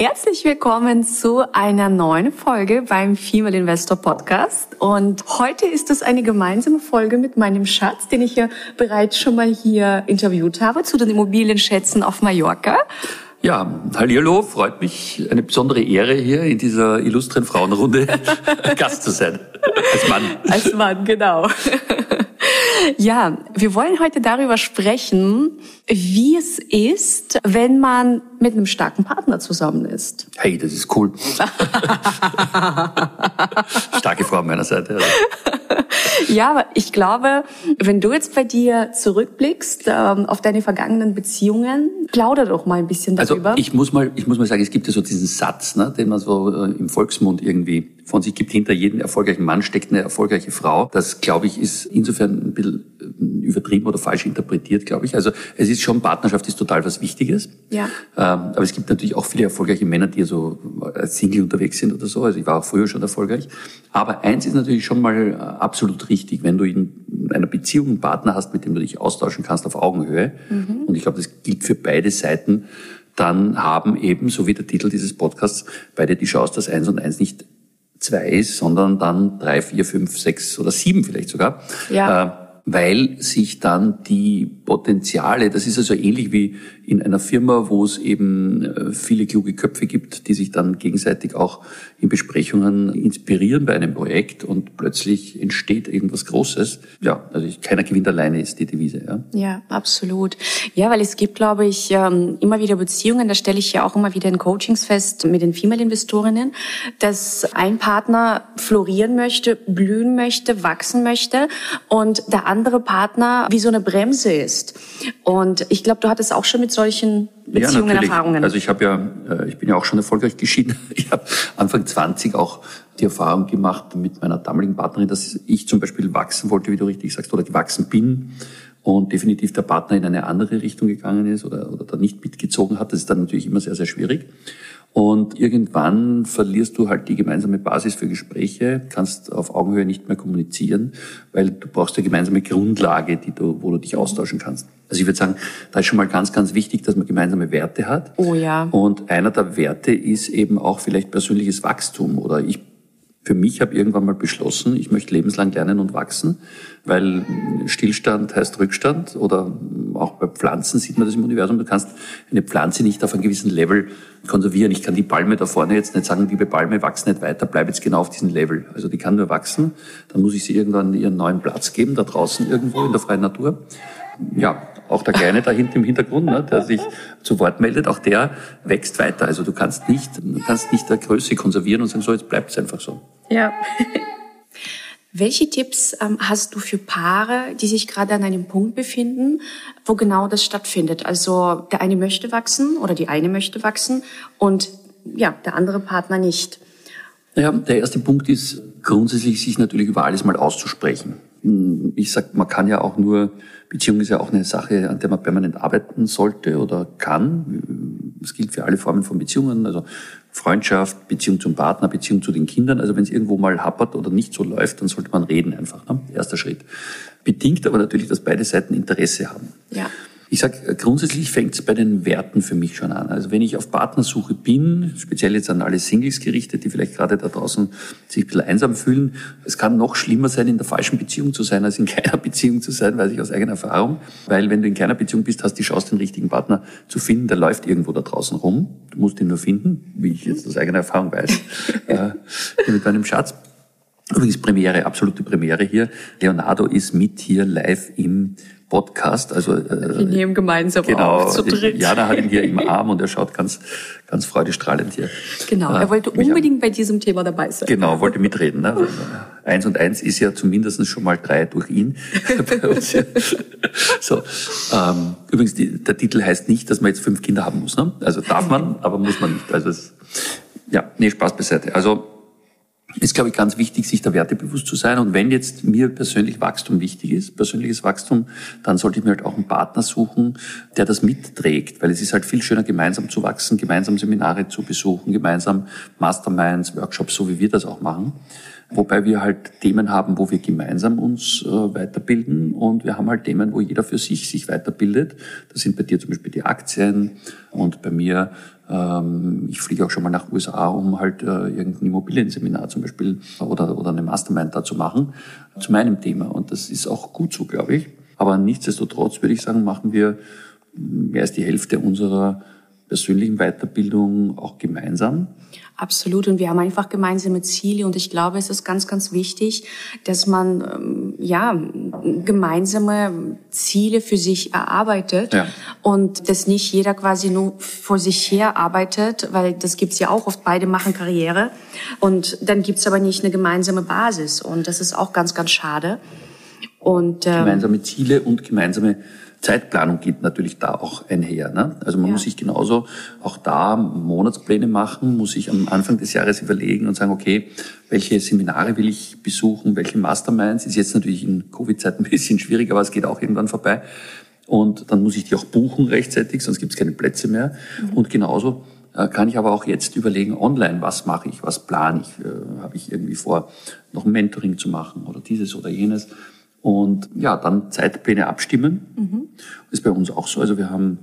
Herzlich willkommen zu einer neuen Folge beim Female Investor Podcast. Und heute ist es eine gemeinsame Folge mit meinem Schatz, den ich ja bereits schon mal hier interviewt habe zu den Immobilienschätzen auf Mallorca. Ja, hallo, freut mich, eine besondere Ehre hier in dieser illustren Frauenrunde Gast zu sein. Als Mann. Als Mann, genau. Ja, wir wollen heute darüber sprechen, wie es ist, wenn man mit einem starken Partner zusammen ist. Hey, das ist cool. Starke Frau an meiner Seite. Also. Ja, aber ich glaube, wenn du jetzt bei dir zurückblickst ähm, auf deine vergangenen Beziehungen, plauder doch mal ein bisschen also darüber. Also ich muss mal, ich muss mal sagen, es gibt ja so diesen Satz, ne, den man so äh, im Volksmund irgendwie von sich gibt. Hinter jedem erfolgreichen Mann steckt eine erfolgreiche Frau. Das, glaube ich, ist insofern ein bisschen äh, übertrieben oder falsch interpretiert, glaube ich. Also es ist schon, Partnerschaft ist total was Wichtiges. Ja. Ähm, aber es gibt natürlich auch viele erfolgreiche Männer, die so als Single unterwegs sind oder so. Also ich war auch früher schon erfolgreich. Aber eins ist natürlich schon mal äh, absolut richtig, wenn du in einer Beziehung einen Partner hast, mit dem du dich austauschen kannst auf Augenhöhe. Mhm. Und ich glaube, das gilt für beide Seiten. Dann haben eben, so wie der Titel dieses Podcasts, beide die Chance, dass eins und eins nicht zwei ist, sondern dann drei, vier, fünf, sechs oder sieben vielleicht sogar. Ja. Äh, weil sich dann die Potenziale, das ist also ähnlich wie in einer Firma, wo es eben äh, viele kluge Köpfe gibt, die sich dann gegenseitig auch in Besprechungen inspirieren bei einem Projekt und plötzlich entsteht irgendwas Großes. Ja, also keiner gewinnt alleine ist die Devise. Ja, ja absolut. Ja, weil es gibt, glaube ich, ähm, immer wieder Beziehungen, da stelle ich ja auch immer wieder in Coachings fest mit den Female-Investorinnen, dass ein Partner florieren möchte, blühen möchte, wachsen möchte und der andere Partner wie so eine Bremse ist. Und ich glaube, du hattest auch schon mit solchen Beziehungen, ja, Erfahrungen? Also ich habe ja, äh, ich bin ja auch schon erfolgreich geschieden. Ich habe Anfang 20 auch die Erfahrung gemacht mit meiner damaligen Partnerin, dass ich zum Beispiel wachsen wollte, wie du richtig sagst, oder gewachsen bin und definitiv der Partner in eine andere Richtung gegangen ist oder, oder da nicht mitgezogen hat. Das ist dann natürlich immer sehr, sehr schwierig. Und irgendwann verlierst du halt die gemeinsame Basis für Gespräche, kannst auf Augenhöhe nicht mehr kommunizieren, weil du brauchst eine gemeinsame Grundlage, die du, wo du dich austauschen kannst. Also ich würde sagen, da ist schon mal ganz, ganz wichtig, dass man gemeinsame Werte hat. Oh ja. Und einer der Werte ist eben auch vielleicht persönliches Wachstum oder ich für mich habe irgendwann mal beschlossen, ich möchte lebenslang lernen und wachsen, weil Stillstand heißt Rückstand oder auch bei Pflanzen sieht man das im Universum. Du kannst eine Pflanze nicht auf einem gewissen Level konservieren. Ich kann die Palme da vorne jetzt nicht sagen, liebe Palme, wachs nicht weiter, bleib jetzt genau auf diesem Level. Also die kann nur wachsen. Dann muss ich sie irgendwann ihren neuen Platz geben, da draußen irgendwo in der freien Natur. Ja, auch der Kleine da hinten im Hintergrund, ne, der sich zu Wort meldet, auch der wächst weiter. Also du kannst nicht, du kannst nicht der Größe konservieren und sagen, so, jetzt bleibt es einfach so. Ja. Welche Tipps ähm, hast du für Paare, die sich gerade an einem Punkt befinden, wo genau das stattfindet? Also der eine möchte wachsen oder die eine möchte wachsen und ja, der andere Partner nicht. Naja, der erste Punkt ist grundsätzlich, sich natürlich über alles mal auszusprechen. Ich sag, man kann ja auch nur, Beziehung ist ja auch eine Sache, an der man permanent arbeiten sollte oder kann. Das gilt für alle Formen von Beziehungen, also Freundschaft, Beziehung zum Partner, Beziehung zu den Kindern. Also wenn es irgendwo mal happert oder nicht so läuft, dann sollte man reden einfach. Ne? Erster Schritt. Bedingt aber natürlich, dass beide Seiten Interesse haben. Ja. Ich sage, grundsätzlich fängt es bei den Werten für mich schon an. Also wenn ich auf Partnersuche bin, speziell jetzt an alle Singles gerichtet, die vielleicht gerade da draußen sich ein bisschen einsam fühlen, es kann noch schlimmer sein, in der falschen Beziehung zu sein, als in keiner Beziehung zu sein, weiß ich aus eigener Erfahrung. Weil wenn du in keiner Beziehung bist, hast du die Chance, den richtigen Partner zu finden, der läuft irgendwo da draußen rum. Du musst ihn nur finden, wie ich jetzt aus eigener Erfahrung weiß, äh, mit meinem Schatz. Übrigens Premiere, absolute Premiere hier. Leonardo ist mit hier live im Podcast. Also, äh, Wir nehmen gemeinsam genau, auf, zu dritt. Jana hat ihn hier im Arm und er schaut ganz, ganz freudestrahlend hier. Genau, er wollte unbedingt an. bei diesem Thema dabei sein. Genau, wollte mitreden. Ne? Also, eins und eins ist ja zumindest schon mal drei durch ihn. so, ähm, übrigens, die, der Titel heißt nicht, dass man jetzt fünf Kinder haben muss. Ne? Also darf man, aber muss man nicht. Also es, ja, nee, Spaß beiseite. Also ist, glaube ich, ganz wichtig, sich der Werte bewusst zu sein. Und wenn jetzt mir persönlich Wachstum wichtig ist, persönliches Wachstum, dann sollte ich mir halt auch einen Partner suchen, der das mitträgt. Weil es ist halt viel schöner, gemeinsam zu wachsen, gemeinsam Seminare zu besuchen, gemeinsam Masterminds, Workshops, so wie wir das auch machen. Wobei wir halt Themen haben, wo wir gemeinsam uns äh, weiterbilden und wir haben halt Themen, wo jeder für sich sich weiterbildet. Das sind bei dir zum Beispiel die Aktien und bei mir ich fliege auch schon mal nach USA, um halt äh, irgendein Immobilienseminar zum Beispiel oder, oder eine Mastermind da zu machen, zu meinem Thema. Und das ist auch gut so, glaube ich. Aber nichtsdestotrotz würde ich sagen, machen wir mehr als die Hälfte unserer persönlichen Weiterbildung auch gemeinsam. Absolut. Und wir haben einfach gemeinsame Ziele. Und ich glaube, es ist ganz, ganz wichtig, dass man, ähm, ja, gemeinsame Ziele für sich erarbeitet. Ja. Und dass nicht jeder quasi nur vor sich her arbeitet, weil das gibt's ja auch oft. Beide machen Karriere. Und dann gibt's aber nicht eine gemeinsame Basis. Und das ist auch ganz, ganz schade. Und, ähm, gemeinsame Ziele und gemeinsame Zeitplanung geht natürlich da auch einher. Ne? Also man ja. muss sich genauso auch da Monatspläne machen, muss sich am Anfang des Jahres überlegen und sagen, okay, welche Seminare will ich besuchen, welche Masterminds. Ist jetzt natürlich in Covid-Zeiten ein bisschen schwierig, aber es geht auch irgendwann vorbei. Und dann muss ich die auch buchen rechtzeitig, sonst gibt es keine Plätze mehr. Mhm. Und genauso äh, kann ich aber auch jetzt überlegen, online, was mache ich, was plane ich, äh, habe ich irgendwie vor, noch ein Mentoring zu machen oder dieses oder jenes. Und ja, dann Zeitpläne abstimmen. Mhm. Ist bei uns auch so. Also wir haben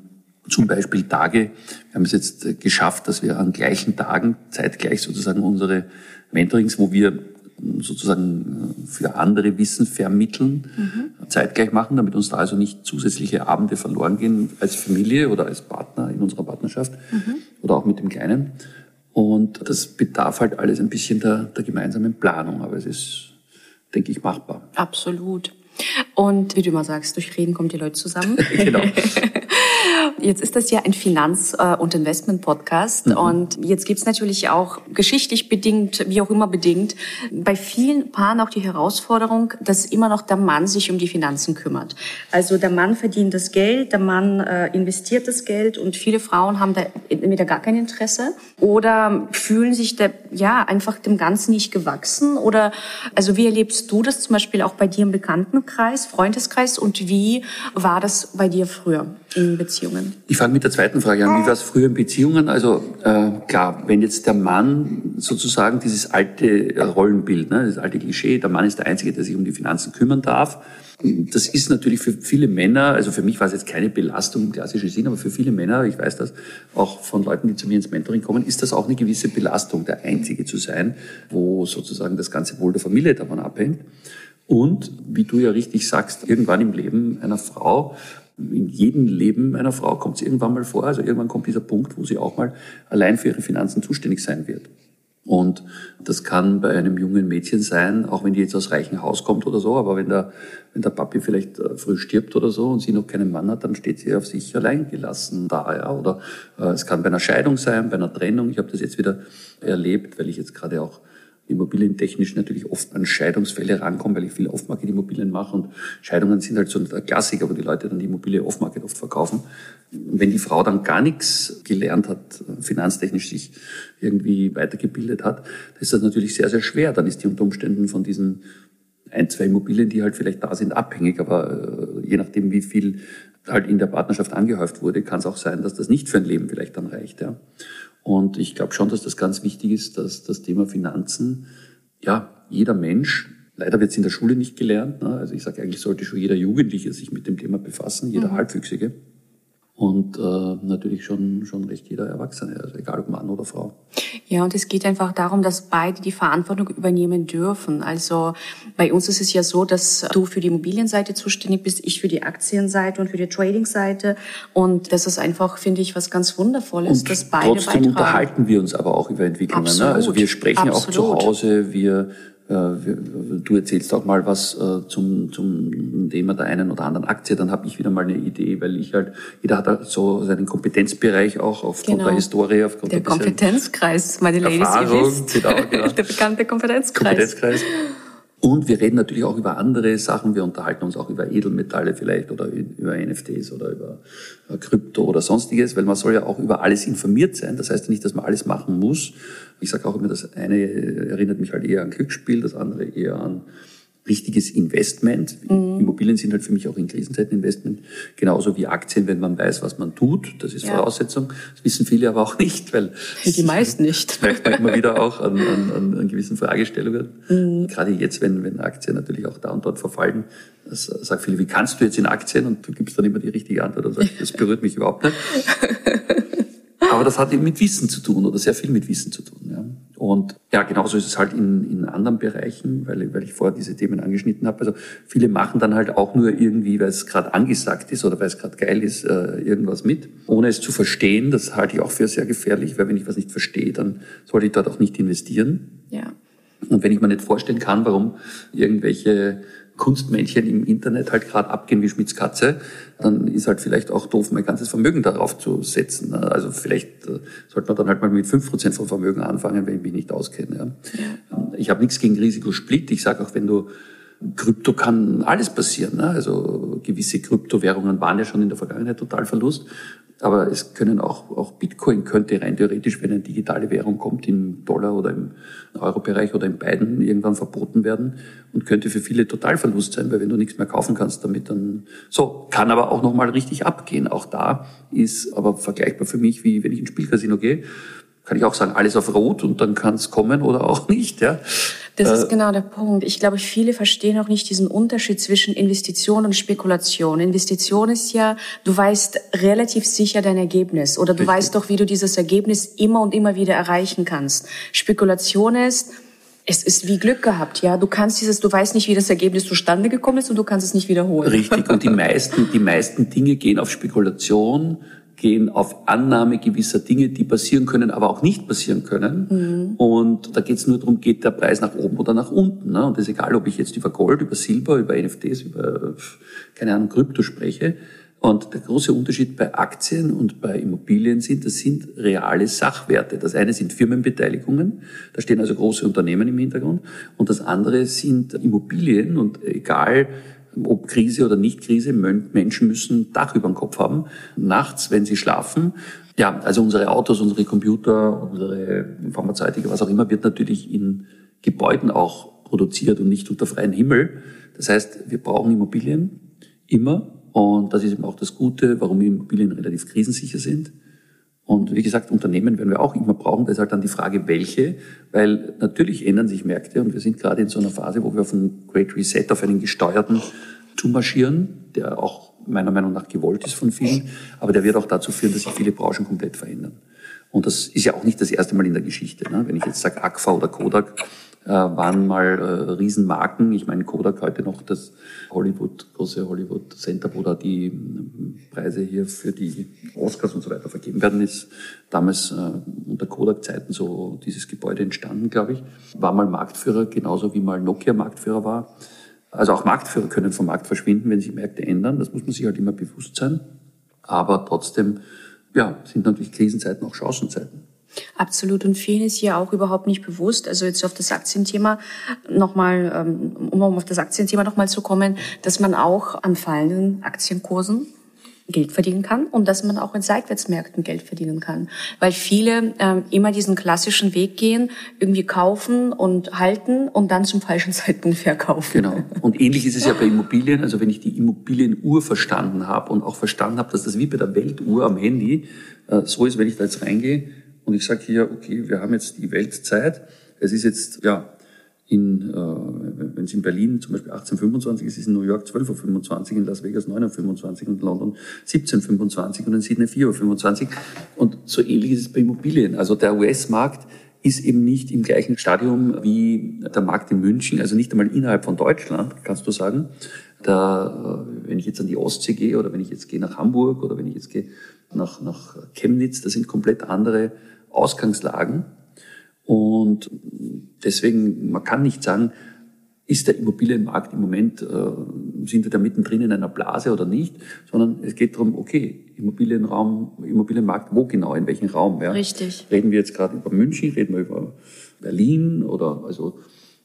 zum Beispiel Tage, wir haben es jetzt geschafft, dass wir an gleichen Tagen zeitgleich sozusagen unsere Mentorings, wo wir sozusagen äh, für andere Wissen vermitteln, mhm. zeitgleich machen, damit uns da also nicht zusätzliche Abende verloren gehen als Familie oder als Partner in unserer Partnerschaft mhm. oder auch mit dem Kleinen. Und das bedarf halt alles ein bisschen der, der gemeinsamen Planung, aber es ist denke ich, machbar. Absolut. Und wie du immer sagst, durch Reden kommen die Leute zusammen. genau. Jetzt ist das ja ein Finanz- äh, und Investment-Podcast. Mhm. Und jetzt gibt's natürlich auch geschichtlich bedingt, wie auch immer bedingt, bei vielen Paaren auch die Herausforderung, dass immer noch der Mann sich um die Finanzen kümmert. Also der Mann verdient das Geld, der Mann äh, investiert das Geld und viele Frauen haben da entweder gar kein Interesse oder fühlen sich da, ja, einfach dem Ganzen nicht gewachsen. Oder, also wie erlebst du das zum Beispiel auch bei dir im Bekanntenkreis, Freundeskreis und wie war das bei dir früher in Beziehungen? Ich fange mit der zweiten Frage an. Wie war es früher in Beziehungen? Also äh, klar, wenn jetzt der Mann sozusagen dieses alte Rollenbild, ne, das alte Klischee, der Mann ist der Einzige, der sich um die Finanzen kümmern darf, das ist natürlich für viele Männer, also für mich war es jetzt keine Belastung im klassischen Sinn, aber für viele Männer, ich weiß das auch von Leuten, die zu mir ins Mentoring kommen, ist das auch eine gewisse Belastung, der Einzige zu sein, wo sozusagen das ganze Wohl der Familie davon abhängt. Und, wie du ja richtig sagst, irgendwann im Leben einer Frau in jedem Leben einer Frau kommt es irgendwann mal vor. Also irgendwann kommt dieser Punkt, wo sie auch mal allein für ihre Finanzen zuständig sein wird. Und das kann bei einem jungen Mädchen sein, auch wenn die jetzt aus reichem Haus kommt oder so, aber wenn der, wenn der Papi vielleicht äh, früh stirbt oder so und sie noch keinen Mann hat, dann steht sie auf sich allein gelassen da. Ja. Oder äh, es kann bei einer Scheidung sein, bei einer Trennung. Ich habe das jetzt wieder erlebt, weil ich jetzt gerade auch immobilientechnisch natürlich oft an Scheidungsfälle rankommen, weil ich viel Off-Market-Immobilien mache und Scheidungen sind halt so ein Klassiker, wo die Leute dann die Immobilie Off-Market oft verkaufen. Und wenn die Frau dann gar nichts gelernt hat, finanztechnisch sich irgendwie weitergebildet hat, dann ist das natürlich sehr, sehr schwer. Dann ist die unter Umständen von diesen ein, zwei Immobilien, die halt vielleicht da sind, abhängig. Aber äh, je nachdem, wie viel halt in der Partnerschaft angehäuft wurde, kann es auch sein, dass das nicht für ein Leben vielleicht dann reicht. Ja. Und ich glaube schon, dass das ganz wichtig ist, dass das Thema Finanzen, ja, jeder Mensch, leider wird es in der Schule nicht gelernt, ne? also ich sage eigentlich sollte schon jeder Jugendliche sich mit dem Thema befassen, jeder mhm. Halbwüchsige und äh, natürlich schon, schon recht jeder Erwachsene, also egal ob Mann oder Frau. Ja, und es geht einfach darum, dass beide die Verantwortung übernehmen dürfen. Also bei uns ist es ja so, dass du für die Immobilienseite zuständig bist, ich für die Aktienseite und für die Tradingseite. Und das ist einfach, finde ich, was ganz Wundervolles, und dass beide trotzdem beitragen. unterhalten wir uns aber auch über Entwicklungen. Ne? Also wir sprechen Absolut. auch zu Hause, wir du erzählst auch mal was äh, zum, zum Thema der einen oder anderen Aktie, dann habe ich wieder mal eine Idee, weil ich halt, jeder hat halt so seinen Kompetenzbereich auch aufgrund genau. der Historie, aufgrund der, der Kompetenzkreis, meine Ladies, ihr wisst. Genau, genau. der bekannte Kompetenzkreis. Kompetenzkreis. Und wir reden natürlich auch über andere Sachen. Wir unterhalten uns auch über Edelmetalle vielleicht oder über NFTs oder über äh, Krypto oder sonstiges, weil man soll ja auch über alles informiert sein. Das heißt nicht, dass man alles machen muss. Ich sage auch immer, das eine erinnert mich halt eher an Glücksspiel, das andere eher an richtiges Investment. Mhm. Immobilien sind halt für mich auch in Krisenzeiten Investment, genauso wie Aktien, wenn man weiß, was man tut. Das ist ja. Voraussetzung. Das wissen viele aber auch nicht, weil die meisten nicht. Merkt man immer wieder auch an, an, an gewissen Fragestellungen. Mhm. Gerade jetzt, wenn, wenn Aktien natürlich auch da und dort verfallen, das sagen viele, wie kannst du jetzt in Aktien? Und du gibst dann immer die richtige Antwort und sagst, das berührt mich überhaupt nicht. Aber das hat eben mit Wissen zu tun oder sehr viel mit Wissen zu tun. Ja. Und ja, genauso ist es halt in, in anderen Bereichen, weil, weil ich vorher diese Themen angeschnitten habe. Also viele machen dann halt auch nur irgendwie, weil es gerade angesagt ist oder weil es gerade geil ist, äh, irgendwas mit, ohne es zu verstehen. Das halte ich auch für sehr gefährlich, weil wenn ich was nicht verstehe, dann sollte ich dort auch nicht investieren. Ja. Und wenn ich mir nicht vorstellen kann, warum irgendwelche Kunstmännchen im Internet halt gerade abgehen wie Schmitz Katze, dann ist halt vielleicht auch doof, mein ganzes Vermögen darauf zu setzen. Also vielleicht äh, sollte man dann halt mal mit fünf Prozent vom Vermögen anfangen, wenn ich mich nicht auskenne. Ja. Ich habe nichts gegen Risikosplit. Ich sage auch, wenn du Krypto kann alles passieren. Ne? Also gewisse Kryptowährungen waren ja schon in der Vergangenheit total Verlust. Aber es können auch, auch Bitcoin könnte rein theoretisch, wenn eine digitale Währung kommt, im Dollar oder im Euro-Bereich oder in beiden irgendwann verboten werden und könnte für viele total Verlust sein, weil wenn du nichts mehr kaufen kannst damit, dann so, kann aber auch nochmal richtig abgehen. Auch da ist aber vergleichbar für mich, wie wenn ich ins Spielcasino gehe, kann ich auch sagen, alles auf Rot und dann kann es kommen oder auch nicht. Ja. Das ist äh, genau der Punkt. Ich glaube, viele verstehen auch nicht diesen Unterschied zwischen Investition und Spekulation. Investition ist ja, du weißt relativ sicher dein Ergebnis oder du richtig. weißt doch, wie du dieses Ergebnis immer und immer wieder erreichen kannst. Spekulation ist, es ist wie Glück gehabt, ja. Du kannst dieses, du weißt nicht, wie das Ergebnis zustande gekommen ist und du kannst es nicht wiederholen. Richtig. Und die meisten, die meisten Dinge gehen auf Spekulation gehen auf Annahme gewisser Dinge, die passieren können, aber auch nicht passieren können. Mhm. Und da geht es nur darum, geht der Preis nach oben oder nach unten. Ne? Und das ist egal, ob ich jetzt über Gold, über Silber, über NFTs, über, keine Ahnung, Krypto spreche. Und der große Unterschied bei Aktien und bei Immobilien sind, das sind reale Sachwerte. Das eine sind Firmenbeteiligungen, da stehen also große Unternehmen im Hintergrund. Und das andere sind Immobilien und egal, ob Krise oder nicht Krise, Menschen müssen Dach über dem Kopf haben, nachts, wenn sie schlafen. Ja, also unsere Autos, unsere Computer, unsere Pharmazeutika, was auch immer, wird natürlich in Gebäuden auch produziert und nicht unter freiem Himmel. Das heißt, wir brauchen Immobilien immer und das ist eben auch das Gute, warum Immobilien relativ krisensicher sind. Und wie gesagt, Unternehmen werden wir auch immer brauchen. Da ist halt dann die Frage, welche, weil natürlich ändern sich Märkte und wir sind gerade in so einer Phase, wo wir auf einen Great Reset, auf einen gesteuerten zumarschieren, der auch meiner Meinung nach gewollt ist von vielen, aber der wird auch dazu führen, dass sich viele Branchen komplett verändern. Und das ist ja auch nicht das erste Mal in der Geschichte. Ne? Wenn ich jetzt sage Agfa oder Kodak, waren mal äh, Riesenmarken. Ich meine, Kodak heute noch das Hollywood, große Hollywood Center, wo da die ähm, Preise hier für die Oscars und so weiter vergeben werden, ist damals äh, unter Kodak-Zeiten so dieses Gebäude entstanden, glaube ich. War mal Marktführer, genauso wie mal Nokia Marktführer war. Also auch Marktführer können vom Markt verschwinden, wenn sich Märkte ändern. Das muss man sich halt immer bewusst sein. Aber trotzdem, ja, sind natürlich Krisenzeiten auch Chancenzeiten. Absolut. Und vielen ist hier auch überhaupt nicht bewusst, also jetzt auf das Aktienthema nochmal, ähm, um auf das Aktienthema nochmal zu kommen, dass man auch an fallenden Aktienkursen Geld verdienen kann und dass man auch in Seitwärtsmärkten Geld verdienen kann. Weil viele ähm, immer diesen klassischen Weg gehen, irgendwie kaufen und halten und dann zum falschen Zeitpunkt verkaufen. Genau. Und ähnlich ist es ja bei Immobilien. Also wenn ich die Immobilienuhr verstanden habe und auch verstanden habe, dass das wie bei der Weltuhr am Handy äh, so ist, wenn ich da jetzt reingehe, und ich sage hier, okay, wir haben jetzt die Weltzeit. Es ist jetzt, ja, in, äh, wenn es in Berlin zum Beispiel 1825 ist, ist in New York 12.25 Uhr, in Las Vegas 9.25 Uhr und in London 17.25 Uhr und in Sydney 4.25 Uhr. Und so ähnlich ist es bei Immobilien. Also der US-Markt ist eben nicht im gleichen Stadium wie der Markt in München, also nicht einmal innerhalb von Deutschland, kannst du sagen. Da, äh, wenn ich jetzt an die Ostsee gehe oder wenn ich jetzt gehe nach Hamburg oder wenn ich jetzt gehe nach, nach Chemnitz, das sind komplett andere Ausgangslagen. Und deswegen, man kann nicht sagen, ist der Immobilienmarkt im Moment, äh, sind wir da mittendrin in einer Blase oder nicht, sondern es geht darum, okay, Immobilienraum, Immobilienmarkt, wo genau, in welchem Raum? Ja? Richtig. Reden wir jetzt gerade über München, reden wir über Berlin oder also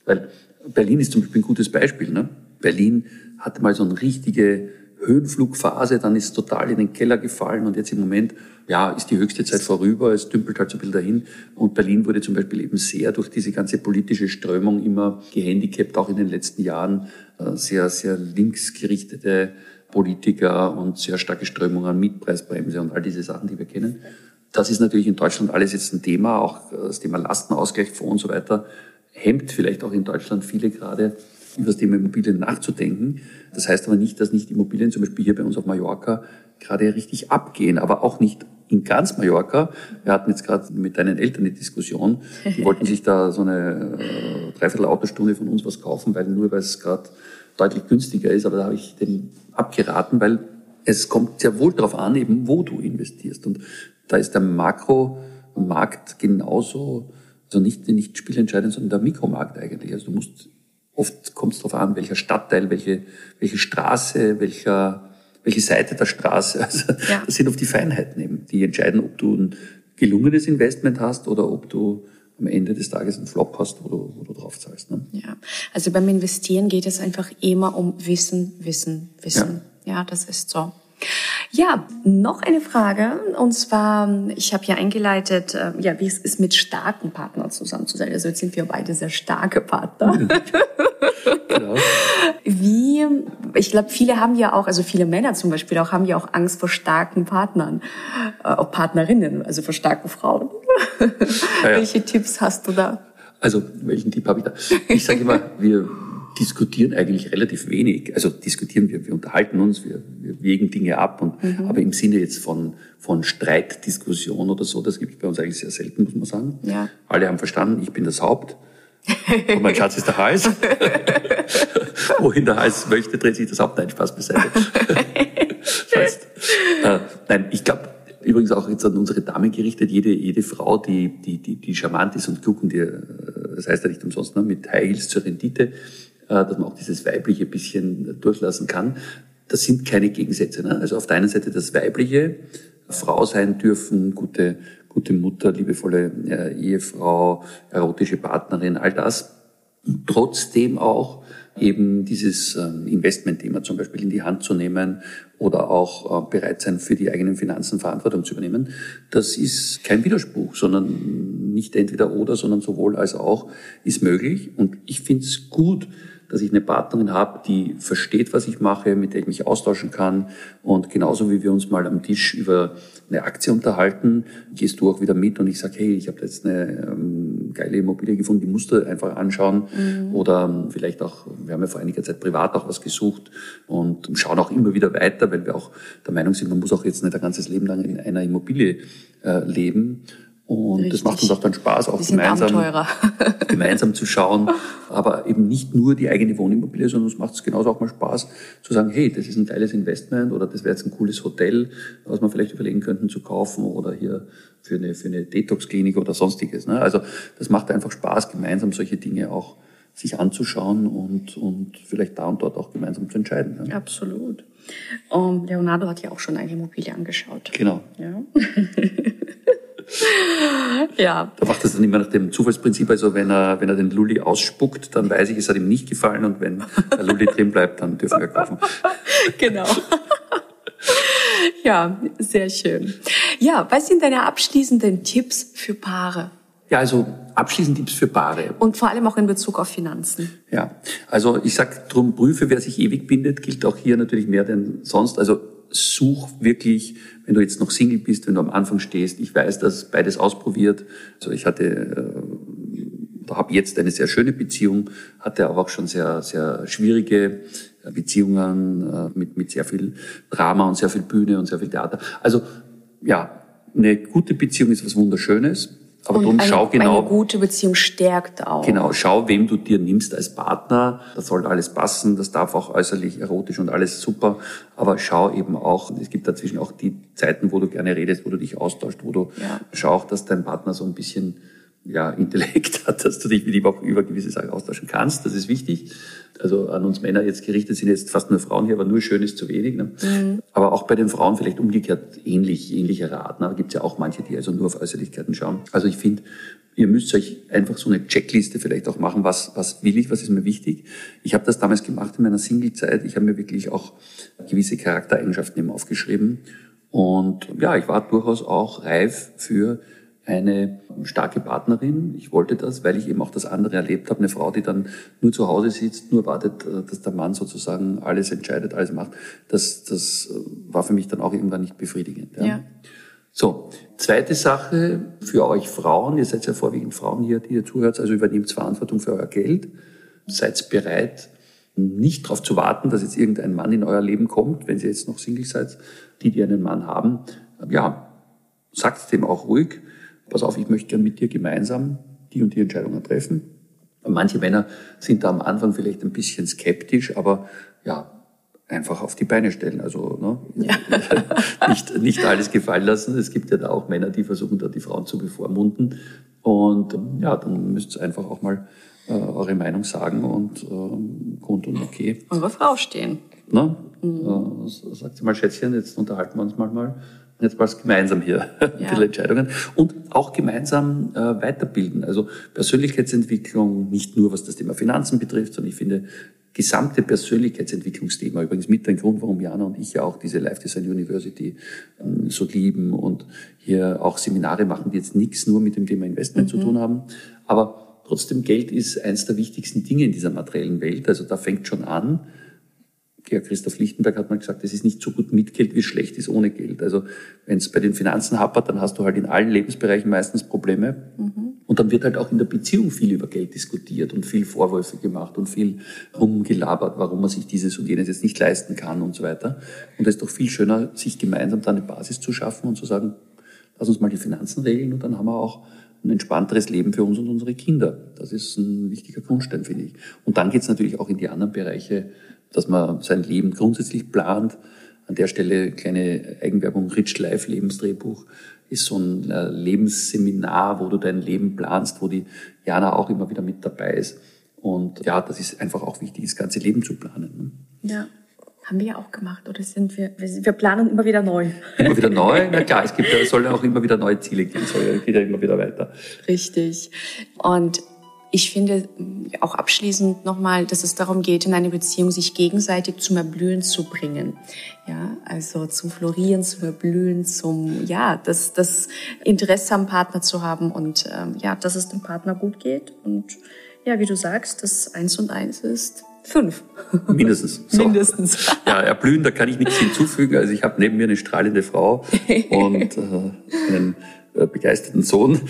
Weil Berlin ist zum Beispiel ein gutes Beispiel. Ne? Berlin hatte mal so eine richtige Höhenflugphase, dann ist total in den Keller gefallen und jetzt im Moment, ja, ist die höchste Zeit vorüber, es dümpelt halt so ein bisschen dahin. Und Berlin wurde zum Beispiel eben sehr durch diese ganze politische Strömung immer gehandicapt, auch in den letzten Jahren, äh, sehr, sehr linksgerichtete Politiker und sehr starke Strömungen, Mietpreisbremse und all diese Sachen, die wir kennen. Das ist natürlich in Deutschland alles jetzt ein Thema, auch das Thema Lastenausgleichsfonds und so weiter, hemmt vielleicht auch in Deutschland viele gerade, über das Thema Immobilien nachzudenken. Das heißt aber nicht, dass nicht Immobilien, zum Beispiel hier bei uns auf Mallorca, gerade richtig abgehen, aber auch nicht in ganz Mallorca. Wir hatten jetzt gerade mit deinen Eltern eine Diskussion. Die wollten sich da so eine äh, Dreiviertel Autostunde von uns was kaufen, weil nur weil es gerade deutlich günstiger ist. Aber da habe ich den abgeraten, weil es kommt sehr wohl darauf an, eben wo du investierst. Und da ist der Makromarkt genauso, also nicht, nicht spielentscheidend, sondern der Mikromarkt eigentlich. Also du musst, oft kommt es darauf an, welcher Stadtteil, welche, welche Straße, welcher, welche Seite der Straße. Also ja. das sind oft die Feinheiten eben, die entscheiden, ob du ein gelungenes Investment hast oder ob du am Ende des Tages einen Flop hast, wo du, wo du drauf zahlst. Ne? Ja, also beim Investieren geht es einfach immer um Wissen, Wissen, Wissen. Ja, ja das ist so. Ja, noch eine Frage. Und zwar, ich habe ja eingeleitet, äh, ja, wie es ist, mit starken Partnern zusammen zu sein. Also jetzt sind wir beide sehr starke Partner. genau. Wie, ich glaube, viele haben ja auch, also viele Männer zum Beispiel auch, haben ja auch Angst vor starken Partnern, äh, auch Partnerinnen, also vor starken Frauen. Ja, ja. Welche Tipps hast du da? Also, welchen Tipp habe ich da? Ich sage immer, wir diskutieren eigentlich relativ wenig. Also diskutieren wir, wir unterhalten uns, wir, wir wägen Dinge ab. Und, mhm. Aber im Sinne jetzt von, von Streitdiskussion oder so, das gibt es bei uns eigentlich sehr selten, muss man sagen. Ja. Alle haben verstanden, ich bin das Haupt. Und mein Schatz ist der Hals. Wohin der Hals möchte, dreht sich das Haupt. Nein, Spaß beiseite. das heißt, äh, nein, ich glaube, übrigens auch jetzt an unsere Damen gerichtet, jede, jede Frau, die, die, die, die charmant ist und klug und die, äh, das heißt ja nicht umsonst, ne, mit High Heels zur Rendite, dass man auch dieses Weibliche bisschen durchlassen kann. Das sind keine Gegensätze. Ne? Also auf der einen Seite das Weibliche, Frau sein dürfen, gute, gute Mutter, liebevolle äh, Ehefrau, erotische Partnerin, all das. Und trotzdem auch eben dieses ähm, Investmentthema zum Beispiel in die Hand zu nehmen oder auch äh, bereit sein, für die eigenen Finanzen Verantwortung zu übernehmen. Das ist kein Widerspruch, sondern nicht entweder oder, sondern sowohl als auch ist möglich. Und ich finde es gut, dass ich eine Partnerin habe, die versteht, was ich mache, mit der ich mich austauschen kann. Und genauso wie wir uns mal am Tisch über eine Aktie unterhalten, gehst du auch wieder mit und ich sage, hey, ich habe jetzt eine ähm, geile Immobilie gefunden, die musst du einfach anschauen. Mhm. Oder ähm, vielleicht auch, wir haben ja vor einiger Zeit privat auch was gesucht und schauen auch immer wieder weiter, weil wir auch der Meinung sind, man muss auch jetzt nicht ein ganzes Leben lang in einer Immobilie äh, leben. Und Richtig. das macht uns auch dann Spaß, auch gemeinsam, gemeinsam zu schauen. Aber eben nicht nur die eigene Wohnimmobilie, sondern es macht es genauso auch mal Spaß zu sagen, hey, das ist ein geiles Investment oder das wäre jetzt ein cooles Hotel, was man vielleicht überlegen könnten zu kaufen oder hier für eine, für eine Detox-Klinik oder sonstiges. Ne? Also das macht einfach Spaß, gemeinsam solche Dinge auch sich anzuschauen und, und vielleicht da und dort auch gemeinsam zu entscheiden. Ne? Absolut. Um, Leonardo hat ja auch schon eine Immobilie angeschaut. Genau. Ja. ja. Da macht das dann immer nach dem Zufallsprinzip. Also wenn er, wenn er den Lulli ausspuckt, dann weiß ich, es hat ihm nicht gefallen. Und wenn der Lulli drin bleibt, dann dürfen wir kaufen. genau. Ja, sehr schön. Ja, was sind deine abschließenden Tipps für Paare? Ja, also abschließend Tipps für Paare. Und vor allem auch in Bezug auf Finanzen. Ja, also ich sag drum, prüfe, wer sich ewig bindet, gilt auch hier natürlich mehr denn sonst. Also such wirklich, wenn du jetzt noch Single bist, wenn du am Anfang stehst. Ich weiß, dass beides ausprobiert. Also ich hatte, äh, habe jetzt eine sehr schöne Beziehung, hatte aber auch schon sehr, sehr schwierige äh, Beziehungen äh, mit, mit sehr viel Drama und sehr viel Bühne und sehr viel Theater. Also ja, eine gute Beziehung ist was Wunderschönes. Aber und drum eine, schau genau. Eine gute Beziehung stärkt auch. Genau, schau, wem du dir nimmst als Partner. Das soll alles passen, das darf auch äußerlich erotisch und alles super. Aber schau eben auch, es gibt dazwischen auch die Zeiten, wo du gerne redest, wo du dich austauscht, wo du ja. schau auch, dass dein Partner so ein bisschen ja, Intellekt hat, dass du dich mit ihm auch über gewisse Sachen austauschen kannst. Das ist wichtig. Also an uns Männer jetzt gerichtet sind jetzt fast nur Frauen hier, aber nur schön ist zu wenig. Ne? Mhm. Aber auch bei den Frauen vielleicht umgekehrt ähnlich, ähnlicher Rat. Ne? Gibt es ja auch manche, die also nur auf Äußerlichkeiten schauen. Also ich finde, ihr müsst euch einfach so eine Checkliste vielleicht auch machen, was, was will ich, was ist mir wichtig. Ich habe das damals gemacht in meiner Single-Zeit. Ich habe mir wirklich auch gewisse Charaktereigenschaften eben aufgeschrieben. Und ja, ich war durchaus auch reif für eine starke Partnerin. Ich wollte das, weil ich eben auch das andere erlebt habe. Eine Frau, die dann nur zu Hause sitzt, nur wartet, äh, dass der Mann sozusagen alles entscheidet, alles macht. Das, das äh, war für mich dann auch irgendwann nicht befriedigend. Ja. ja. So, zweite Sache für euch Frauen. Ihr seid ja vorwiegend Frauen hier, die ihr zuhört. Also übernehmt Verantwortung für euer Geld. Seid bereit, nicht darauf zu warten, dass jetzt irgendein Mann in euer Leben kommt, wenn ihr jetzt noch Single seid, die, die einen Mann haben. Ja, sagt dem auch ruhig pass auf, ich möchte gern mit dir gemeinsam die und die Entscheidungen treffen. Manche Männer sind da am Anfang vielleicht ein bisschen skeptisch, aber ja, einfach auf die Beine stellen. Also ne, ja. nicht, nicht alles gefallen lassen. Es gibt ja da auch Männer, die versuchen da die Frauen zu bevormunden. Und ja, dann müsst ihr einfach auch mal äh, eure Meinung sagen und ähm, Grund und okay. Eure Frau stehen. Ne? Mhm. Äh, sagt sie mal, Schätzchen, jetzt unterhalten wir uns mal mal jetzt mal gemeinsam hier ja. viele Entscheidungen und auch gemeinsam äh, weiterbilden. Also Persönlichkeitsentwicklung, nicht nur was das Thema Finanzen betrifft, sondern ich finde gesamte Persönlichkeitsentwicklungsthema übrigens mit ein Grund, warum Jana und ich ja auch diese Life Design University ähm, so lieben und hier auch Seminare machen, die jetzt nichts nur mit dem Thema Investment mhm. zu tun haben. Aber trotzdem Geld ist eines der wichtigsten Dinge in dieser materiellen Welt. Also da fängt schon an Georg Christoph Lichtenberg hat mal gesagt, es ist nicht so gut mit Geld, wie es schlecht ist ohne Geld. Also wenn es bei den Finanzen hapert, dann hast du halt in allen Lebensbereichen meistens Probleme. Mhm. Und dann wird halt auch in der Beziehung viel über Geld diskutiert und viel Vorwürfe gemacht und viel rumgelabert, warum man sich dieses und jenes jetzt nicht leisten kann und so weiter. Und es ist doch viel schöner, sich gemeinsam da eine Basis zu schaffen und zu sagen, lass uns mal die Finanzen regeln und dann haben wir auch ein entspannteres Leben für uns und unsere Kinder. Das ist ein wichtiger Grundstein, finde ich. Und dann geht es natürlich auch in die anderen Bereiche dass man sein Leben grundsätzlich plant. An der Stelle kleine Eigenwerbung, Rich Life Lebensdrehbuch ist so ein äh, Lebensseminar, wo du dein Leben planst, wo die Jana auch immer wieder mit dabei ist. Und ja, das ist einfach auch wichtig, das ganze Leben zu planen. Ne? Ja. Haben wir ja auch gemacht, oder sind wir, wir planen immer wieder neu. Immer wieder neu? Na klar, es gibt soll ja auch immer wieder neue Ziele geben, es soll ja, geht ja immer wieder weiter. Richtig. Und ich finde auch abschließend nochmal, dass es darum geht, in eine Beziehung sich gegenseitig zum Erblühen zu bringen. Ja, also zum Florieren, zum Erblühen, zum, ja, das, das Interesse am Partner zu haben und, ähm, ja, dass es dem Partner gut geht und, ja, wie du sagst, das eins und eins ist fünf. Mindestens. So. Mindestens. Ja, erblühen, da kann ich nichts hinzufügen. Also ich habe neben mir eine strahlende Frau und äh, einen äh, begeisterten Sohn.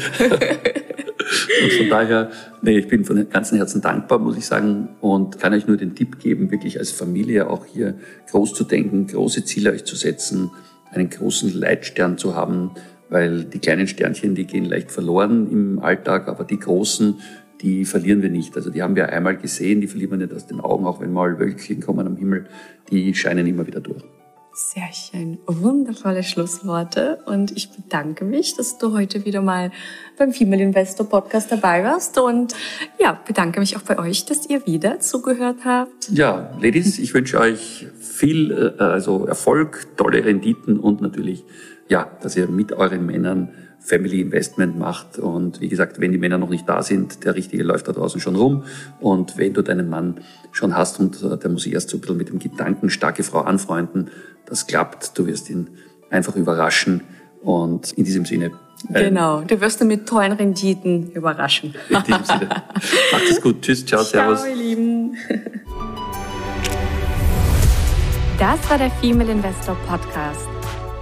Und von daher, nee, ich bin von ganzem Herzen dankbar, muss ich sagen, und kann euch nur den Tipp geben, wirklich als Familie auch hier groß zu denken, große Ziele euch zu setzen, einen großen Leitstern zu haben, weil die kleinen Sternchen, die gehen leicht verloren im Alltag, aber die großen, die verlieren wir nicht. Also die haben wir einmal gesehen, die verlieren wir nicht aus den Augen, auch wenn mal Wölkchen kommen am Himmel, die scheinen immer wieder durch. Sehr schön. Wundervolle Schlussworte. Und ich bedanke mich, dass du heute wieder mal beim Female Investor Podcast dabei warst. Und ja, bedanke mich auch bei euch, dass ihr wieder zugehört habt. Ja, Ladies, ich wünsche euch viel äh, also Erfolg, tolle Renditen und natürlich, ja, dass ihr mit euren Männern Family Investment macht. Und wie gesagt, wenn die Männer noch nicht da sind, der Richtige läuft da draußen schon rum. Und wenn du deinen Mann schon hast und äh, der muss sich erst so ein bisschen mit dem Gedanken starke Frau anfreunden, das klappt, du wirst ihn einfach überraschen. Und in diesem Sinne. Genau, du wirst ihn mit tollen Renditen überraschen. In diesem Sinne. Macht es gut. Tschüss, ciao, servus. Ciao, ihr Lieben. Das war der Female Investor Podcast.